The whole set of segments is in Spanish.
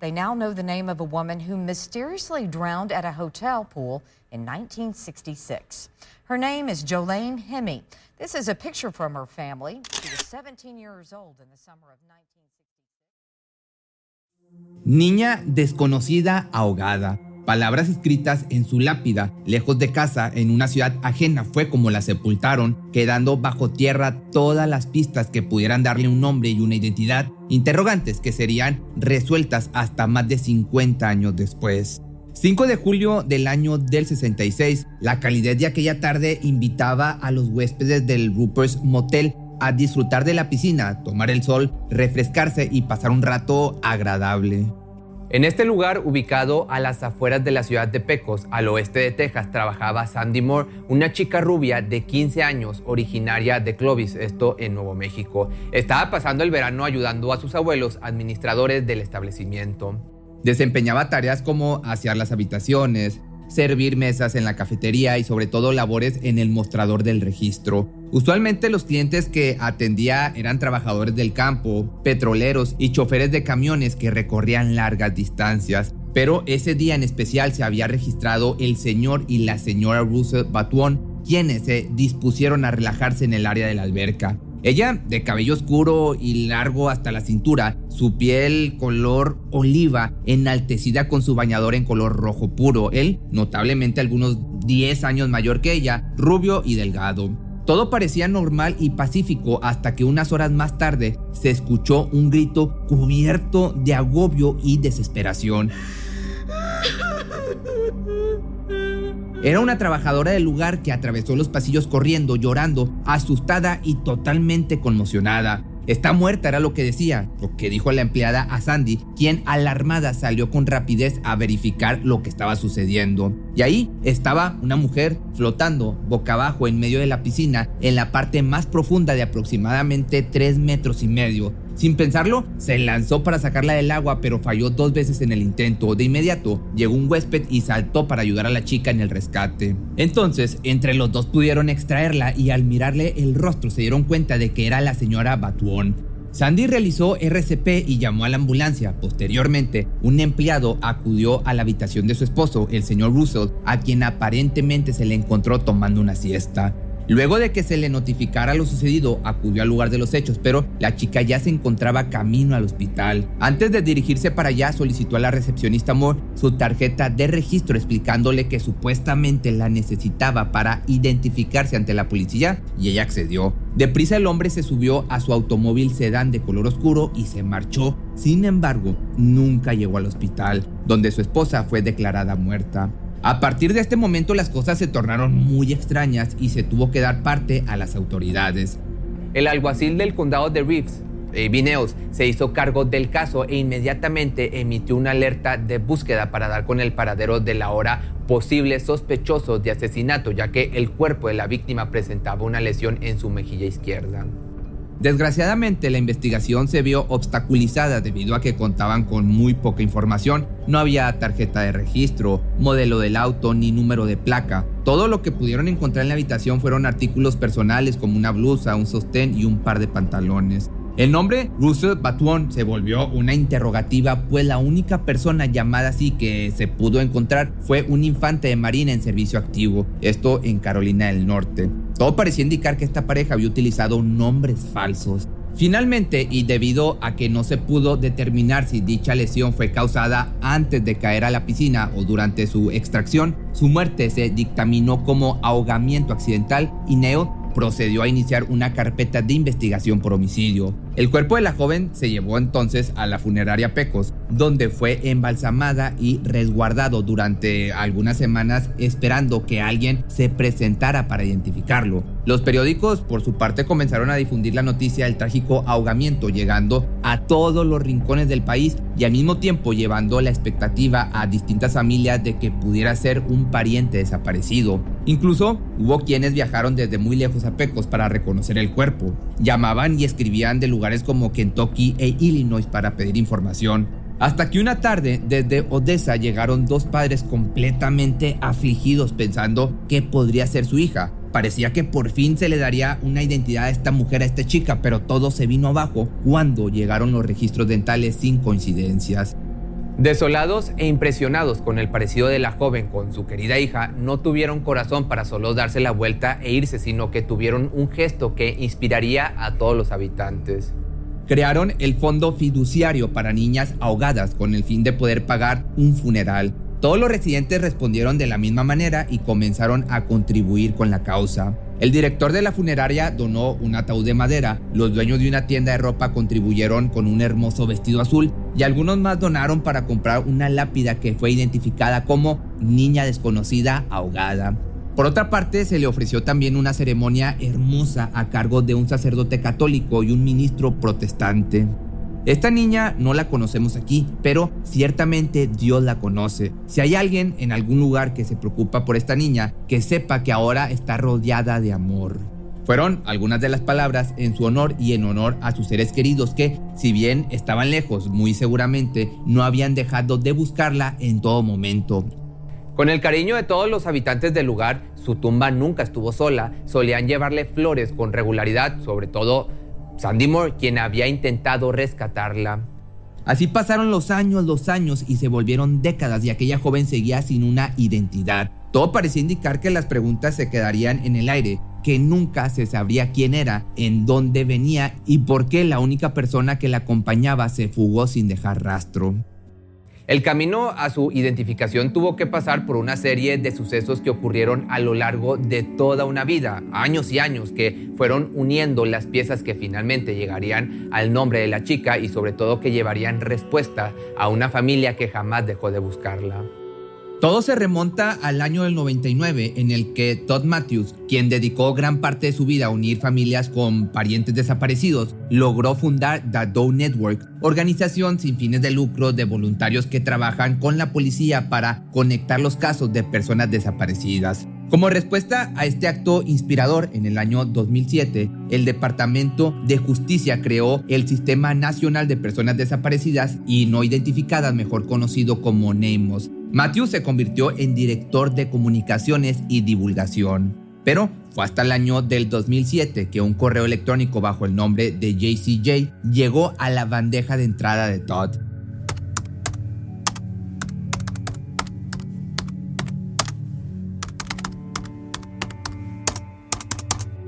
They now know the name of a woman who mysteriously drowned at a hotel pool in 1966. Her name is Jolene Hemme. This is a picture from her family. She was 17 years old in the summer of 1966. Niña desconocida ahogada. Palabras escritas en su lápida, lejos de casa, en una ciudad ajena, fue como la sepultaron, quedando bajo tierra todas las pistas que pudieran darle un nombre y una identidad, interrogantes que serían resueltas hasta más de 50 años después. 5 de julio del año del 66, la calidez de aquella tarde invitaba a los huéspedes del Rupert's Motel a disfrutar de la piscina, tomar el sol, refrescarse y pasar un rato agradable. En este lugar, ubicado a las afueras de la ciudad de Pecos, al oeste de Texas, trabajaba Sandy Moore, una chica rubia de 15 años, originaria de Clovis, esto en Nuevo México. Estaba pasando el verano ayudando a sus abuelos, administradores del establecimiento. Desempeñaba tareas como asear las habitaciones, servir mesas en la cafetería y sobre todo labores en el mostrador del registro. Usualmente los clientes que atendía eran trabajadores del campo, petroleros y choferes de camiones que recorrían largas distancias. Pero ese día en especial se había registrado el señor y la señora Russell Batuón, quienes se dispusieron a relajarse en el área de la alberca. Ella, de cabello oscuro y largo hasta la cintura, su piel color oliva, enaltecida con su bañador en color rojo puro. Él, notablemente algunos 10 años mayor que ella, rubio y delgado. Todo parecía normal y pacífico hasta que unas horas más tarde se escuchó un grito cubierto de agobio y desesperación. Era una trabajadora del lugar que atravesó los pasillos corriendo, llorando, asustada y totalmente conmocionada. Está muerta, era lo que decía, lo que dijo la empleada a Sandy, quien alarmada salió con rapidez a verificar lo que estaba sucediendo. Y ahí estaba una mujer flotando boca abajo en medio de la piscina, en la parte más profunda de aproximadamente 3 metros y medio. Sin pensarlo, se lanzó para sacarla del agua, pero falló dos veces en el intento. De inmediato, llegó un huésped y saltó para ayudar a la chica en el rescate. Entonces, entre los dos pudieron extraerla y al mirarle el rostro se dieron cuenta de que era la señora Batuón. Sandy realizó RCP y llamó a la ambulancia. Posteriormente, un empleado acudió a la habitación de su esposo, el señor Russell, a quien aparentemente se le encontró tomando una siesta. Luego de que se le notificara lo sucedido, acudió al lugar de los hechos, pero la chica ya se encontraba camino al hospital. Antes de dirigirse para allá, solicitó a la recepcionista Moore su tarjeta de registro explicándole que supuestamente la necesitaba para identificarse ante la policía y ella accedió. Deprisa el hombre se subió a su automóvil sedán de color oscuro y se marchó. Sin embargo, nunca llegó al hospital, donde su esposa fue declarada muerta. A partir de este momento las cosas se tornaron muy extrañas y se tuvo que dar parte a las autoridades. El alguacil del condado de Reeves, Vineos, se hizo cargo del caso e inmediatamente emitió una alerta de búsqueda para dar con el paradero de la hora posible sospechoso de asesinato, ya que el cuerpo de la víctima presentaba una lesión en su mejilla izquierda. Desgraciadamente la investigación se vio obstaculizada debido a que contaban con muy poca información. No había tarjeta de registro, modelo del auto ni número de placa. Todo lo que pudieron encontrar en la habitación fueron artículos personales como una blusa, un sostén y un par de pantalones. El nombre Russell Batuón se volvió una interrogativa, pues la única persona llamada así que se pudo encontrar fue un infante de marina en servicio activo, esto en Carolina del Norte. Todo parecía indicar que esta pareja había utilizado nombres falsos. Finalmente, y debido a que no se pudo determinar si dicha lesión fue causada antes de caer a la piscina o durante su extracción, su muerte se dictaminó como ahogamiento accidental y Neo procedió a iniciar una carpeta de investigación por homicidio. El cuerpo de la joven se llevó entonces a la funeraria Pecos, donde fue embalsamada y resguardado durante algunas semanas esperando que alguien se presentara para identificarlo. Los periódicos, por su parte, comenzaron a difundir la noticia del trágico ahogamiento, llegando a todos los rincones del país y al mismo tiempo llevando la expectativa a distintas familias de que pudiera ser un pariente desaparecido. Incluso hubo quienes viajaron desde muy lejos a Pecos para reconocer el cuerpo. Llamaban y escribían de lugares como Kentucky e Illinois para pedir información. Hasta que una tarde desde Odessa llegaron dos padres completamente afligidos pensando que podría ser su hija. Parecía que por fin se le daría una identidad a esta mujer, a esta chica, pero todo se vino abajo cuando llegaron los registros dentales sin coincidencias. Desolados e impresionados con el parecido de la joven con su querida hija, no tuvieron corazón para solo darse la vuelta e irse, sino que tuvieron un gesto que inspiraría a todos los habitantes. Crearon el Fondo Fiduciario para Niñas Ahogadas con el fin de poder pagar un funeral. Todos los residentes respondieron de la misma manera y comenzaron a contribuir con la causa. El director de la funeraria donó un ataúd de madera, los dueños de una tienda de ropa contribuyeron con un hermoso vestido azul y algunos más donaron para comprar una lápida que fue identificada como Niña desconocida ahogada. Por otra parte, se le ofreció también una ceremonia hermosa a cargo de un sacerdote católico y un ministro protestante. Esta niña no la conocemos aquí, pero ciertamente Dios la conoce. Si hay alguien en algún lugar que se preocupa por esta niña, que sepa que ahora está rodeada de amor. Fueron algunas de las palabras en su honor y en honor a sus seres queridos que, si bien estaban lejos, muy seguramente no habían dejado de buscarla en todo momento. Con el cariño de todos los habitantes del lugar, su tumba nunca estuvo sola, solían llevarle flores con regularidad, sobre todo Sandy Moore, quien había intentado rescatarla. Así pasaron los años, los años y se volvieron décadas y aquella joven seguía sin una identidad. Todo parecía indicar que las preguntas se quedarían en el aire, que nunca se sabría quién era, en dónde venía y por qué la única persona que la acompañaba se fugó sin dejar rastro. El camino a su identificación tuvo que pasar por una serie de sucesos que ocurrieron a lo largo de toda una vida, años y años, que fueron uniendo las piezas que finalmente llegarían al nombre de la chica y sobre todo que llevarían respuesta a una familia que jamás dejó de buscarla. Todo se remonta al año del 99 en el que Todd Matthews, quien dedicó gran parte de su vida a unir familias con parientes desaparecidos, logró fundar The Doe Network, organización sin fines de lucro de voluntarios que trabajan con la policía para conectar los casos de personas desaparecidas. Como respuesta a este acto inspirador, en el año 2007, el Departamento de Justicia creó el Sistema Nacional de Personas Desaparecidas y No Identificadas, mejor conocido como NAMOS, Matthew se convirtió en director de comunicaciones y divulgación. Pero fue hasta el año del 2007 que un correo electrónico bajo el nombre de JCJ llegó a la bandeja de entrada de Todd.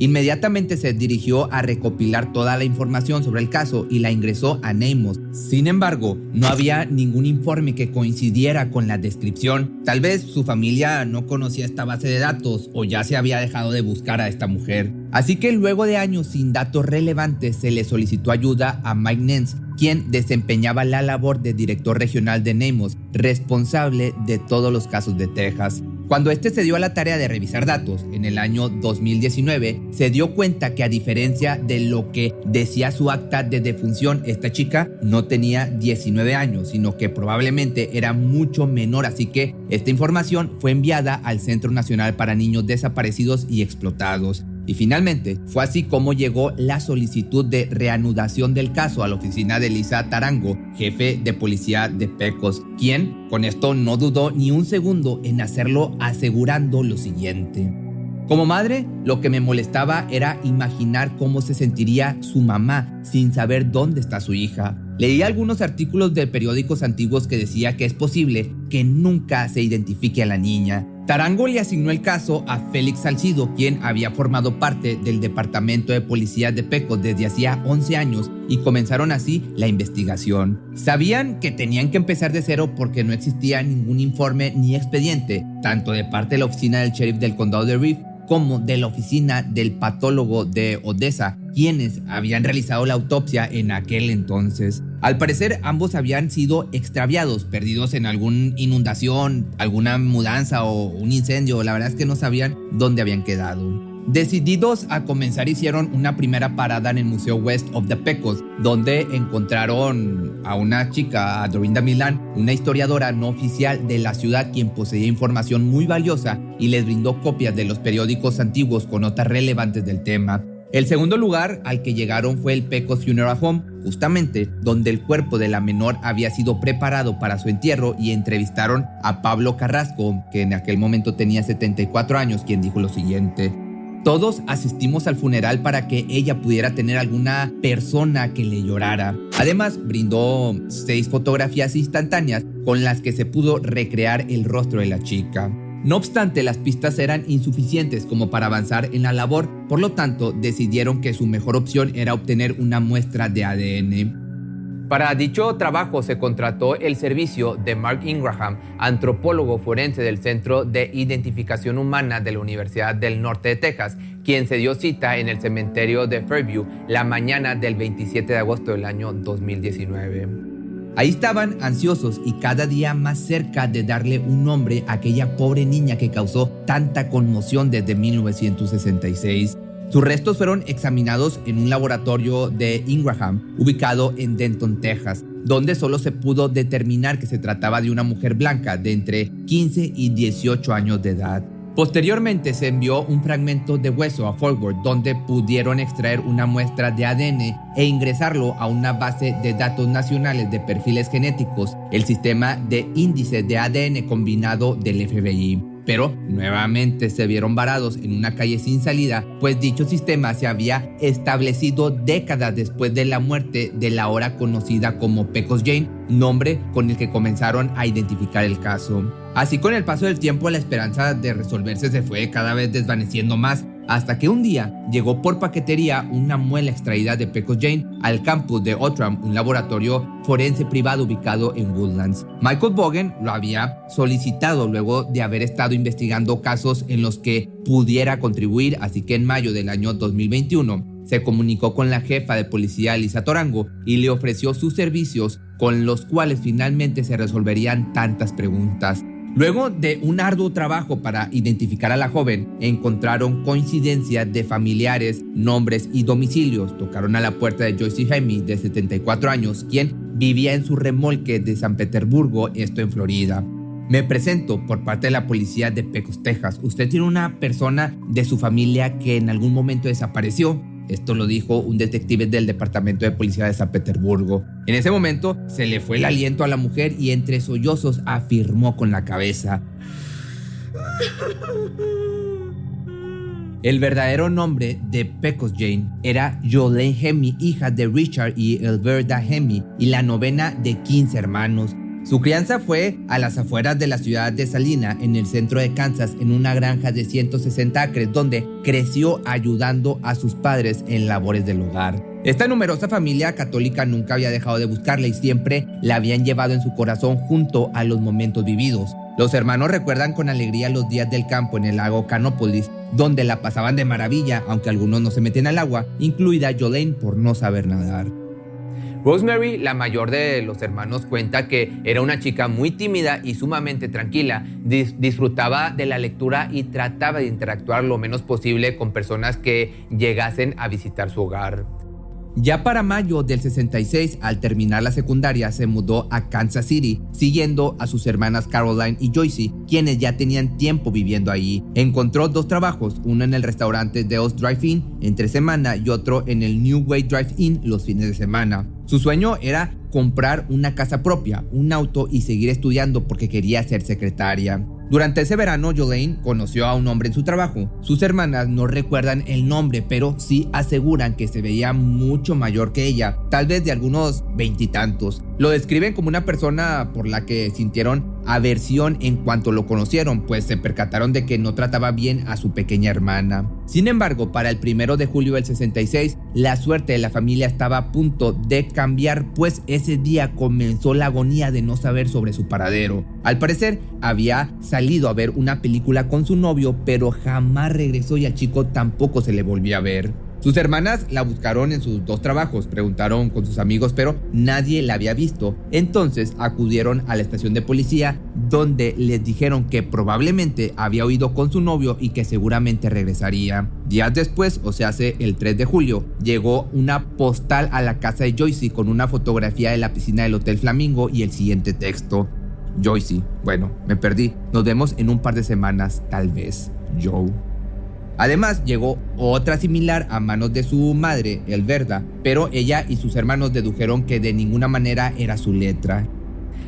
Inmediatamente se dirigió a recopilar toda la información sobre el caso y la ingresó a Neymos. Sin embargo, no había ningún informe que coincidiera con la descripción. Tal vez su familia no conocía esta base de datos o ya se había dejado de buscar a esta mujer. Así que luego de años sin datos relevantes se le solicitó ayuda a Mike Nance, quien desempeñaba la labor de director regional de Nemos, responsable de todos los casos de Texas. Cuando este se dio a la tarea de revisar datos en el año 2019, se dio cuenta que a diferencia de lo que decía su acta de defunción, esta chica no tenía 19 años, sino que probablemente era mucho menor, así que esta información fue enviada al Centro Nacional para Niños Desaparecidos y Explotados. Y finalmente, fue así como llegó la solicitud de reanudación del caso a la oficina de Lisa Tarango, jefe de policía de Pecos, quien con esto no dudó ni un segundo en hacerlo asegurando lo siguiente. Como madre, lo que me molestaba era imaginar cómo se sentiría su mamá sin saber dónde está su hija. Leí algunos artículos de periódicos antiguos que decía que es posible que nunca se identifique a la niña. Tarango le asignó el caso a Félix Salcido, quien había formado parte del Departamento de Policía de Pecos desde hacía 11 años y comenzaron así la investigación. Sabían que tenían que empezar de cero porque no existía ningún informe ni expediente, tanto de parte de la oficina del sheriff del condado de Reef como de la oficina del patólogo de Odessa, quienes habían realizado la autopsia en aquel entonces. Al parecer ambos habían sido extraviados, perdidos en alguna inundación, alguna mudanza o un incendio, la verdad es que no sabían dónde habían quedado. Decididos a comenzar hicieron una primera parada en el Museo West of the Pecos, donde encontraron a una chica, a Dorinda Milán, una historiadora no oficial de la ciudad quien poseía información muy valiosa y les brindó copias de los periódicos antiguos con notas relevantes del tema. El segundo lugar al que llegaron fue el Pecos Funeral Home, justamente donde el cuerpo de la menor había sido preparado para su entierro y entrevistaron a Pablo Carrasco, que en aquel momento tenía 74 años, quien dijo lo siguiente. Todos asistimos al funeral para que ella pudiera tener alguna persona que le llorara. Además, brindó seis fotografías instantáneas con las que se pudo recrear el rostro de la chica. No obstante, las pistas eran insuficientes como para avanzar en la labor, por lo tanto decidieron que su mejor opción era obtener una muestra de ADN. Para dicho trabajo se contrató el servicio de Mark Ingraham, antropólogo forense del Centro de Identificación Humana de la Universidad del Norte de Texas, quien se dio cita en el cementerio de Fairview la mañana del 27 de agosto del año 2019. Ahí estaban ansiosos y cada día más cerca de darle un nombre a aquella pobre niña que causó tanta conmoción desde 1966. Sus restos fueron examinados en un laboratorio de Ingraham, ubicado en Denton, Texas, donde solo se pudo determinar que se trataba de una mujer blanca de entre 15 y 18 años de edad. Posteriormente se envió un fragmento de hueso a Forward donde pudieron extraer una muestra de ADN e ingresarlo a una base de datos nacionales de perfiles genéticos, el sistema de índice de ADN combinado del FBI pero nuevamente se vieron varados en una calle sin salida, pues dicho sistema se había establecido décadas después de la muerte de la ahora conocida como Pecos Jane, nombre con el que comenzaron a identificar el caso. Así con el paso del tiempo la esperanza de resolverse se fue cada vez desvaneciendo más, hasta que un día llegó por paquetería una muela extraída de Pecos Jane al campus de Outram, un laboratorio forense privado ubicado en Woodlands. Michael Bogen lo había solicitado luego de haber estado investigando casos en los que pudiera contribuir, así que en mayo del año 2021 se comunicó con la jefa de policía Lisa Torango y le ofreció sus servicios con los cuales finalmente se resolverían tantas preguntas. Luego de un arduo trabajo para identificar a la joven, encontraron coincidencias de familiares, nombres y domicilios. Tocaron a la puerta de Joyce Hemi, de 74 años, quien vivía en su remolque de San Petersburgo, esto en Florida. Me presento por parte de la policía de Pecos, Texas. Usted tiene una persona de su familia que en algún momento desapareció. Esto lo dijo un detective del Departamento de Policía de San Petersburgo. En ese momento se le fue el aliento a la mujer y entre sollozos afirmó con la cabeza. El verdadero nombre de Pecos Jane era Jolene Hemi, hija de Richard y Elberta Hemi, y la novena de 15 hermanos. Su crianza fue a las afueras de la ciudad de Salina, en el centro de Kansas, en una granja de 160 acres, donde creció ayudando a sus padres en labores del hogar. Esta numerosa familia católica nunca había dejado de buscarla y siempre la habían llevado en su corazón junto a los momentos vividos. Los hermanos recuerdan con alegría los días del campo en el lago Canópolis, donde la pasaban de maravilla, aunque algunos no se meten al agua, incluida Jolene por no saber nadar. Rosemary, la mayor de los hermanos, cuenta que era una chica muy tímida y sumamente tranquila. disfrutaba de la lectura y trataba de interactuar lo menos posible con personas que llegasen a visitar su hogar. Ya para mayo del 66, al terminar la secundaria, se mudó a Kansas City, siguiendo a sus hermanas Caroline y Joyce, quienes ya tenían tiempo viviendo allí. Encontró dos trabajos, uno en el restaurante Deos Drive-In entre semana y otro en el New Way Drive-In los fines de semana. Su sueño era comprar una casa propia, un auto y seguir estudiando porque quería ser secretaria. Durante ese verano, Jolene conoció a un hombre en su trabajo. Sus hermanas no recuerdan el nombre, pero sí aseguran que se veía mucho mayor que ella, tal vez de algunos veintitantos. Lo describen como una persona por la que sintieron aversión en cuanto lo conocieron, pues se percataron de que no trataba bien a su pequeña hermana. Sin embargo, para el primero de julio del 66, la suerte de la familia estaba a punto de cambiar, pues ese día comenzó la agonía de no saber sobre su paradero. Al parecer, había salido a ver una película con su novio, pero jamás regresó y al chico tampoco se le volvió a ver. Sus hermanas la buscaron en sus dos trabajos, preguntaron con sus amigos, pero nadie la había visto. Entonces acudieron a la estación de policía donde les dijeron que probablemente había oído con su novio y que seguramente regresaría. Días después, o sea, hace el 3 de julio, llegó una postal a la casa de Joyce con una fotografía de la piscina del Hotel Flamingo y el siguiente texto. Joyce, bueno, me perdí. Nos vemos en un par de semanas, tal vez. Joe. Además, llegó otra similar a manos de su madre, Elverda, pero ella y sus hermanos dedujeron que de ninguna manera era su letra.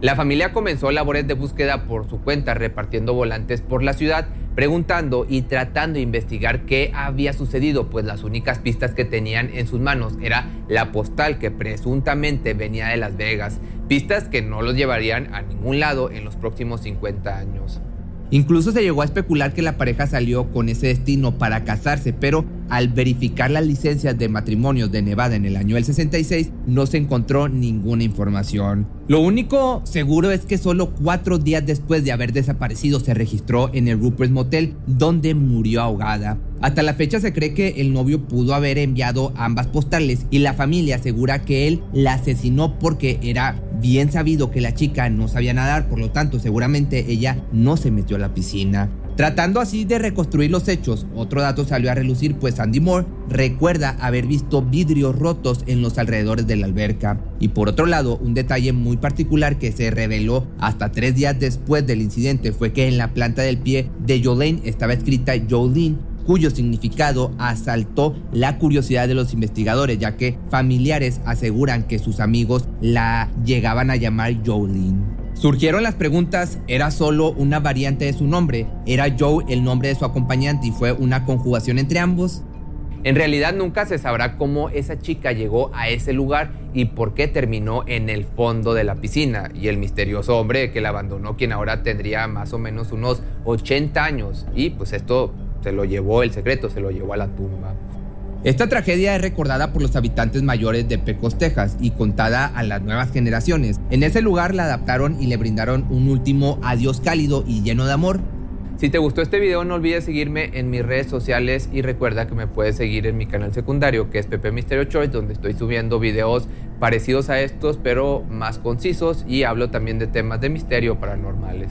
La familia comenzó labores de búsqueda por su cuenta, repartiendo volantes por la ciudad, preguntando y tratando de investigar qué había sucedido, pues las únicas pistas que tenían en sus manos era la postal que presuntamente venía de Las Vegas, pistas que no los llevarían a ningún lado en los próximos 50 años. Incluso se llegó a especular que la pareja salió con ese destino para casarse, pero al verificar las licencias de matrimonio de Nevada en el año del 66, no se encontró ninguna información. Lo único seguro es que solo cuatro días después de haber desaparecido se registró en el Rupert's Motel, donde murió ahogada. Hasta la fecha se cree que el novio pudo haber enviado ambas postales y la familia asegura que él la asesinó porque era bien sabido que la chica no sabía nadar, por lo tanto seguramente ella no se metió a la piscina. Tratando así de reconstruir los hechos, otro dato salió a relucir pues Andy Moore recuerda haber visto vidrios rotos en los alrededores de la alberca. Y por otro lado, un detalle muy particular que se reveló hasta tres días después del incidente fue que en la planta del pie de Jolene estaba escrita Jolene cuyo significado asaltó la curiosidad de los investigadores, ya que familiares aseguran que sus amigos la llegaban a llamar Jolene. Surgieron las preguntas, ¿era solo una variante de su nombre? ¿Era Joe el nombre de su acompañante y fue una conjugación entre ambos? En realidad nunca se sabrá cómo esa chica llegó a ese lugar y por qué terminó en el fondo de la piscina y el misterioso hombre que la abandonó, quien ahora tendría más o menos unos 80 años. Y pues esto se lo llevó, el secreto se lo llevó a la tumba. Esta tragedia es recordada por los habitantes mayores de Pecos, Texas, y contada a las nuevas generaciones. En ese lugar la adaptaron y le brindaron un último adiós cálido y lleno de amor. Si te gustó este video no olvides seguirme en mis redes sociales y recuerda que me puedes seguir en mi canal secundario que es Pepe Misterio Choice donde estoy subiendo videos parecidos a estos pero más concisos y hablo también de temas de misterio paranormales.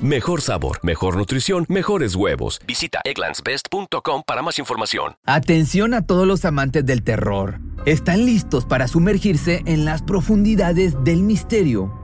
Mejor sabor, mejor nutrición, mejores huevos. Visita egglandsbest.com para más información. Atención a todos los amantes del terror. ¿Están listos para sumergirse en las profundidades del misterio?